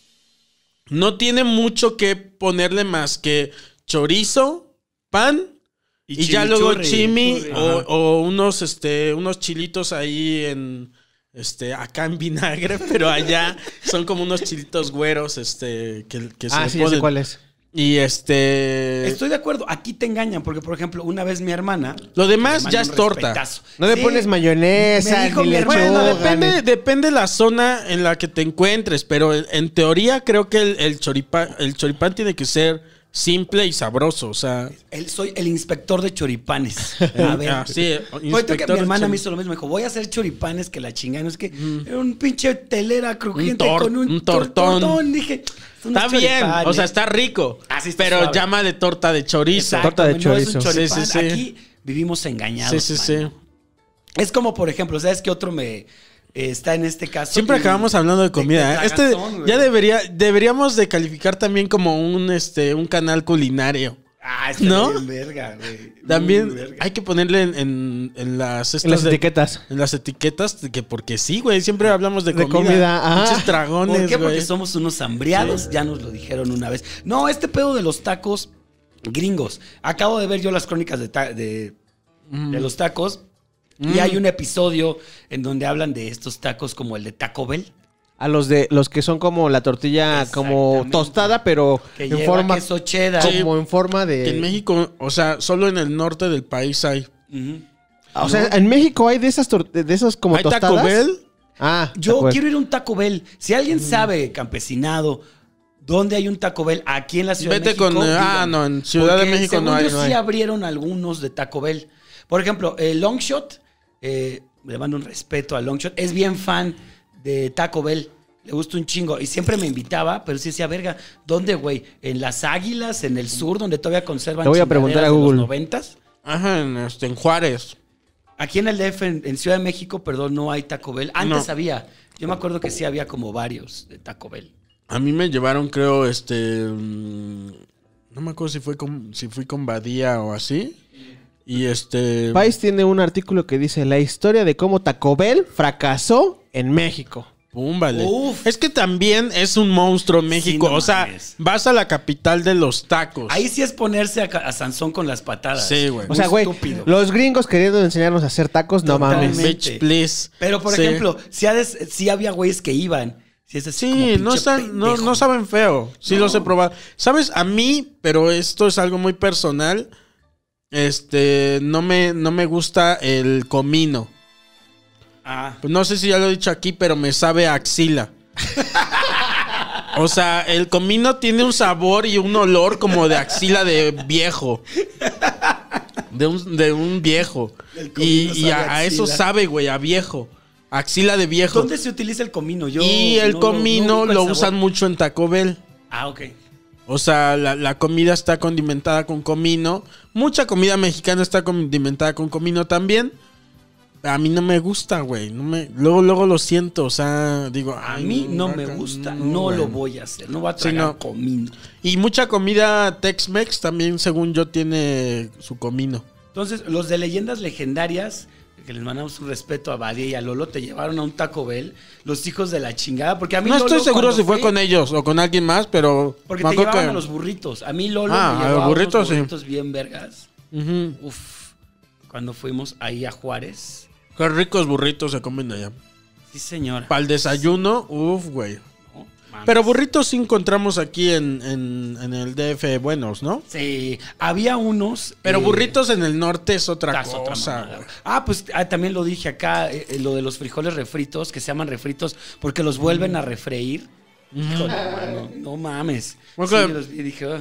no tiene mucho que ponerle más que chorizo, pan y, ya luego chimi Churri. o, unos, este, unos chilitos ahí en, este, acá en vinagre, pero allá son como unos chilitos güeros, este, que, Ah, sí, sé ponen. cuál es. Y este, Estoy de acuerdo. Aquí te engañan. Porque, por ejemplo, una vez mi hermana... lo demás ya es torta. respetazo. No le Sí, pones mayonesa, me dijo ni mi lechuga. hermano, Bueno, ni- depende, depende la zona en la que te encuentres, pero en, en teoría creo que el, el choripán, el choripán tiene que ser simple y sabroso, o sea... El- soy el inspector de choripanes. A ver. Ah, sí, que mi hermana me hizo lo mismo. Me dijo, voy a hacer choripanes que la chingada. No es que era un pinche telera crujiente Un tor- con un, un tor- tortón. Dije, Está bien, choripanes. o sea, está rico, Ah, sí, está pero suave. llámale torta de chorizo. Exacto, torta de no es un chorizo. choripán. Sí, sí, sí. Aquí vivimos engañados. Sí, sí, sí. Es como, por ejemplo, ¿sabes qué otro me está en este caso? Siempre Y- acabamos hablando de comida. de ¿eh? Este tragazón, ya debería, deberíamos de calificar también como un, este, un canal culinario. Ah, está ¿No? bien verga, güey. También verga. hay que ponerle en, en- en las, estas En las de- etiquetas. En las etiquetas, que porque sí, güey. Siempre hablamos de De comida. Pinches dragones, ¿Por qué? Porque güey. somos unos hambriados, ya nos lo dijeron una vez. No, este pedo de los tacos gringos. Acabo de ver yo las crónicas de, ta- de, de los tacos y hay un episodio en donde hablan de estos tacos como el de Taco Bell. A los de los que son como la tortilla como tostada, pero Que en forma queso cheddar. como en forma de Que en México, o sea, solo en el norte del país hay. O sea, en México hay de esas tor- de esos como ¿Hay tostadas. Taco Bell? Ah, Yo Taco Bell. quiero ir a un Taco Bell. Si alguien sabe, campesinado, dónde hay un Taco Bell aquí en la Ciudad Vete de México. con- ah, no, en Ciudad de México no hay, yo no sí hay. abrieron algunos de Taco Bell. Por ejemplo, el Longshot, eh, le mando un respeto a Longshot, es bien fan de Taco Bell. Le gusta un chingo. Y siempre me invitaba, pero sí decía, verga, ¿dónde, güey? ¿En las Águilas, en el sur, donde todavía conservan Le voy a preguntar a Google. los noventas? Ajá, en, este, en Juárez. Aquí en el DF, en, en Ciudad de México, perdón, no hay Taco Bell. Antes No. había. Yo me acuerdo que sí había como varios de Taco Bell. A mí me llevaron, creo, este. mm, No me acuerdo si fue con, si fui con Badía o así. Y este. Vice tiene un artículo que dice la historia de cómo Taco Bell fracasó en México. Pum, vale. Uf. Es que también es un monstruo México. no o sea, mames. vas a la capital de los tacos. Ahí sí es ponerse a, a Sansón con las patadas. Sí, güey. O sea, güey, los gringos queriendo enseñarnos a hacer tacos, no mames. Totalmente. Bitch, please. Pero, por Sí. ejemplo, si, ha des- si había güeyes que iban. Si es Sí, no, están, no saben feo. Sí los he probado. ¿Sabes? A mí, pero esto es algo muy personal. Este, no me, no me gusta el comino. Ah, Pues no sé si ya lo he dicho aquí, pero me sabe a axila. O sea, el comino tiene un sabor y un olor como de axila de viejo. De un, de un viejo. Y, a, eso sabe, güey, a viejo. Axila de viejo. ¿Dónde se utiliza el comino? Yo y el no lo- no comino el lo usan mucho en Taco Bell. Ah, ok. O sea, la, la comida está condimentada con comino. Mucha comida mexicana está condimentada con comino también. A mí no me gusta, güey. No me, luego, luego lo siento. O sea, digo, A mí no me gusta, no, lo voy a hacer. No voy a Sí, tragar no. comino. Y mucha comida Tex-Mex también, según yo, tiene su comino. Entonces, los de leyendas legendarias, que les mandamos un respeto a Badia y a Lolo, te llevaron a un Taco Bell, los hijos de la chingada. Porque a mí No Lolo, estoy seguro si fue con ellos o con alguien más, pero. Porque me te llevaban que- a los burritos. A mí Lolo Ah, me a llevaba los burritos, unos sí. burritos bien vergas. Uf, cuando fuimos ahí a Juárez. Qué ricos burritos se comen allá. Sí, señora. Para el desayuno, uff, güey. Mames. Pero burritos sí encontramos aquí en, en- en el DF buenos, ¿no? Sí, había unos. Pero eh, burritos en el norte es otra cosa. Ah, pues ah, también lo dije acá, eh, eh, lo de los frijoles refritos, que se llaman refritos porque los vuelven a refreír. Híjole, mano, no mames. Ok. Sí, los vi y dije, ah,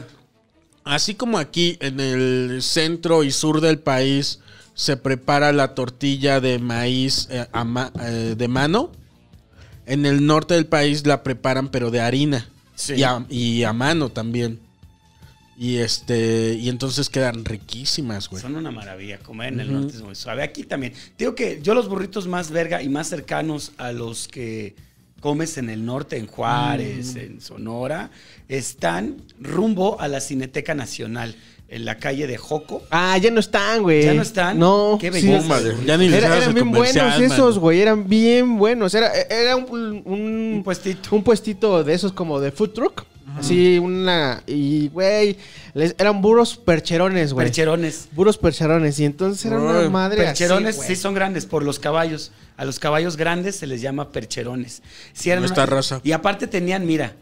Así como aquí en el centro y sur del país se prepara la tortilla de maíz eh, de mano, en el norte del país la preparan pero de harina Sí. y, a, y a mano también. Y este y entonces quedan riquísimas, güey. son una maravilla. Comer en el norte es muy suave. Aquí también. Digo que yo los burritos más verga y más cercanos a los que comes en el norte, en Juárez, en Sonora, están rumbo a la Cineteca Nacional, en la calle de Joco. Ah, ya no están, güey. ¿Ya no están? No. Qué sí. belleza. Madre, ya ni les Era- eran bien buenos esos, güey. Eran bien buenos. Era, era un, un, Un puestito. un puestito de esos como de food truck. Así, una. Y, güey. Eran buros percherones, güey. Percherones. Buros percherones. Y entonces era una Ay, madre. Percherones así, sí son grandes por los caballos. A los caballos grandes se les llama percherones. Sí, eran Esta una- raza. Y aparte tenían, mira,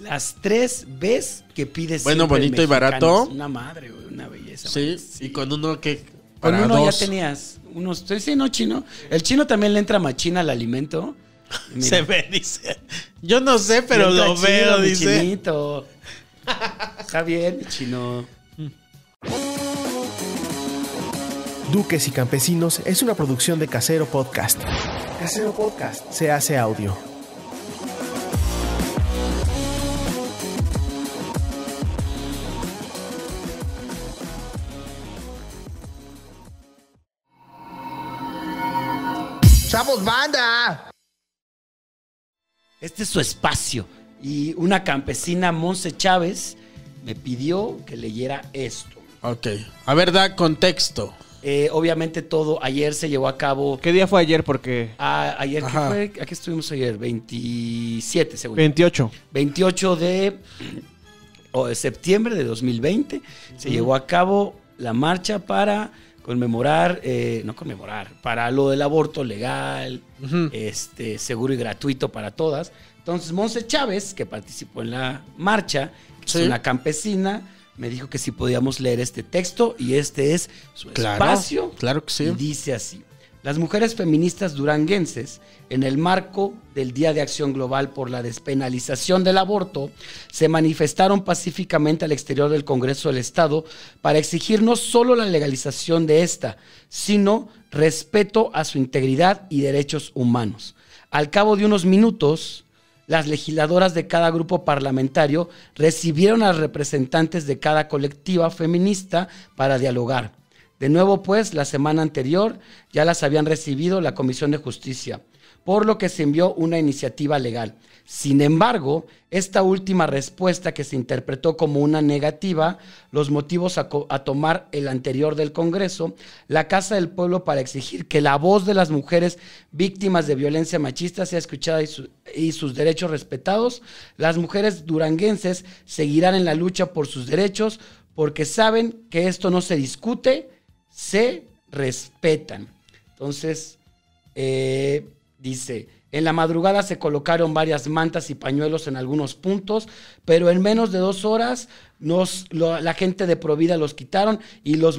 las tres Bs que pides. Bueno, bonito y barato. Una madre, güey, una belleza. Sí, y con uno que Con uno dos. ya tenías unos. Sí, no, chino. El chino también le entra machina al alimento. Mira, Se ve, dice. Yo no sé, pero lo veo, mi dice. chinito. Está bien, chino. Duques y Campesinos es una producción de Casero Podcast. Casero Podcast se hace audio. ¡Chavos, banda! Este es su espacio. Y una campesina, Monse Chávez, me pidió que leyera esto. Ok. A ver, da contexto. Eh, obviamente todo ayer se llevó a cabo. ¿Qué día fue ayer? Porque. a- ayer, ¿qué Ajá. fue? ¿A qué estuvimos ayer? 27, según. 28. 28 de o de septiembre de 2020 se llevó a cabo la marcha para conmemorar, eh, no conmemorar, para lo del aborto legal, este, seguro y gratuito para todas. Entonces, Monse Chávez, que participó en la marcha, Sí. es una campesina, me dijo que si podíamos leer este texto y este es su Claro, espacio. claro que sí. Y dice así. Las mujeres feministas duranguenses, en el marco del Día de Acción Global por la Despenalización del Aborto, se manifestaron pacíficamente al exterior del Congreso del Estado para exigir no solo la legalización de esta, sino respeto a su integridad y derechos humanos. Al cabo de unos minutos, las legisladoras de cada grupo parlamentario recibieron a representantes de cada colectiva feminista para dialogar. De nuevo, pues, la semana anterior ya las habían recibido la Comisión de Justicia, por lo que se envió una iniciativa legal. Sin embargo, esta última respuesta que se interpretó como una negativa, los motivos a, tomar el anterior del Congreso, la Casa del Pueblo para exigir que la voz de las mujeres víctimas de violencia machista sea escuchada y, y sus derechos respetados, las mujeres duranguenses seguirán en la lucha por sus derechos porque saben que esto no se discute, se respetan. Entonces, eh, dice, en la madrugada se colocaron varias mantas y pañuelos en algunos puntos, pero en menos de dos horas nos, lo- la gente de Provida los quitaron y los,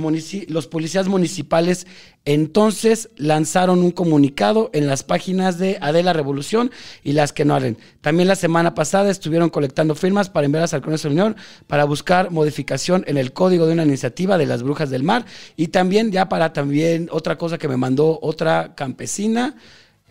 policías municipales entonces lanzaron un comunicado en las páginas de Adela Revolución y las que no hablen. También la semana pasada estuvieron colectando firmas para enviarlas al Congreso de la Unión para buscar modificación en el código de una iniciativa de las brujas del mar y también ya para también otra cosa que me mandó otra campesina,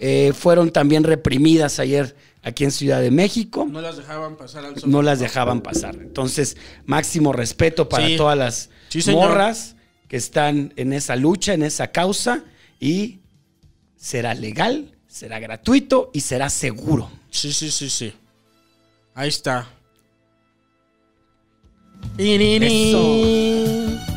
eh, fueron también reprimidas ayer aquí en Ciudad de México No las dejaban pasar al no las dejaban pasar. Entonces, máximo respeto para Sí. todas las Sí, morras que están en esa lucha, en esa causa, y será legal, será gratuito y será seguro. Sí, sí, sí, sí. Ahí está. Eso.